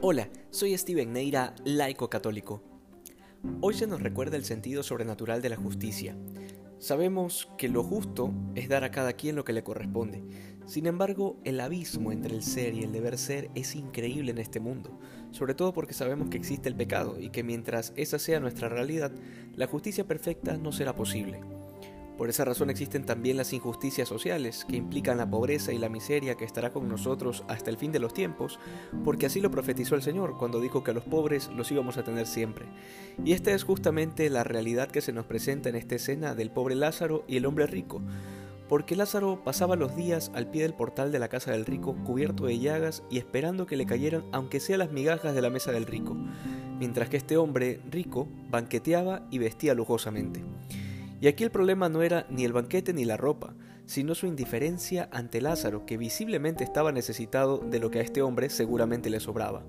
Hola, soy Steven Neira, laico católico. Hoy se nos recuerda el sentido sobrenatural de la justicia. Sabemos que lo justo es dar a cada quien lo que le corresponde. Sin embargo, el abismo entre el ser y el deber ser es increíble en este mundo, sobre todo porque sabemos que existe el pecado y que mientras esa sea nuestra realidad, la justicia perfecta no será posible. Por esa razón existen también las injusticias sociales, que implican la pobreza y la miseria que estará con nosotros hasta el fin de los tiempos, porque así lo profetizó el Señor cuando dijo que a los pobres los íbamos a tener siempre. Y esta es justamente la realidad que se nos presenta en esta escena del pobre Lázaro y el hombre rico, porque Lázaro pasaba los días al pie del portal de la casa del rico cubierto de llagas y esperando que le cayeran aunque sea las migajas de la mesa del rico, mientras que este hombre rico banqueteaba y vestía lujosamente. Y aquí el problema no era ni el banquete ni la ropa, sino su indiferencia ante Lázaro, que visiblemente estaba necesitado de lo que a este hombre seguramente le sobraba.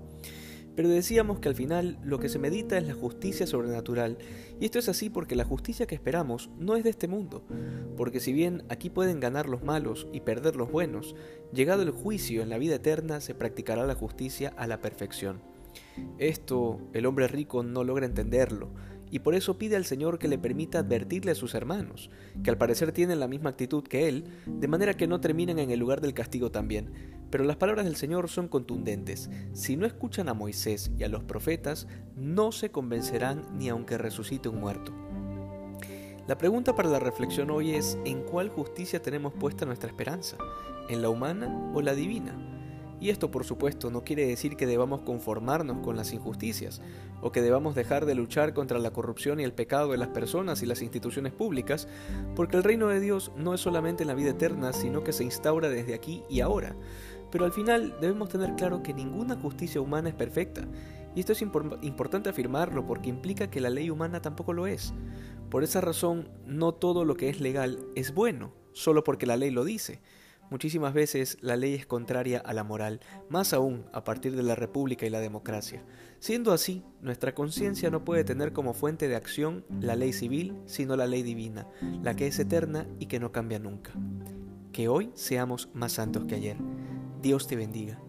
Pero decíamos que al final lo que se medita es la justicia sobrenatural, y esto es así porque la justicia que esperamos no es de este mundo, porque si bien aquí pueden ganar los malos y perder los buenos, llegado el juicio en la vida eterna se practicará la justicia a la perfección. Esto el hombre rico no logra entenderlo, y por eso pide al Señor que le permita advertirle a sus hermanos, que al parecer tienen la misma actitud que él, de manera que no terminen en el lugar del castigo también. Pero las palabras del Señor son contundentes. Si no escuchan a Moisés y a los profetas, no se convencerán ni aunque resucite un muerto. La pregunta para la reflexión hoy es, ¿en cuál justicia tenemos puesta nuestra esperanza? ¿En la humana o la divina? Y esto por supuesto no quiere decir que debamos conformarnos con las injusticias, o que debamos dejar de luchar contra la corrupción y el pecado de las personas y las instituciones públicas, porque el reino de Dios no es solamente en la vida eterna, sino que se instaura desde aquí y ahora. Pero al final debemos tener claro que ninguna justicia humana es perfecta, y esto es importante afirmarlo porque implica que la ley humana tampoco lo es. Por esa razón, no todo lo que es legal es bueno, solo porque la ley lo dice. Muchísimas veces la ley es contraria a la moral, más aún a partir de la república y la democracia. Siendo así, nuestra conciencia no puede tener como fuente de acción la ley civil, sino la ley divina, la que es eterna y que no cambia nunca. Que hoy seamos más santos que ayer. Dios te bendiga.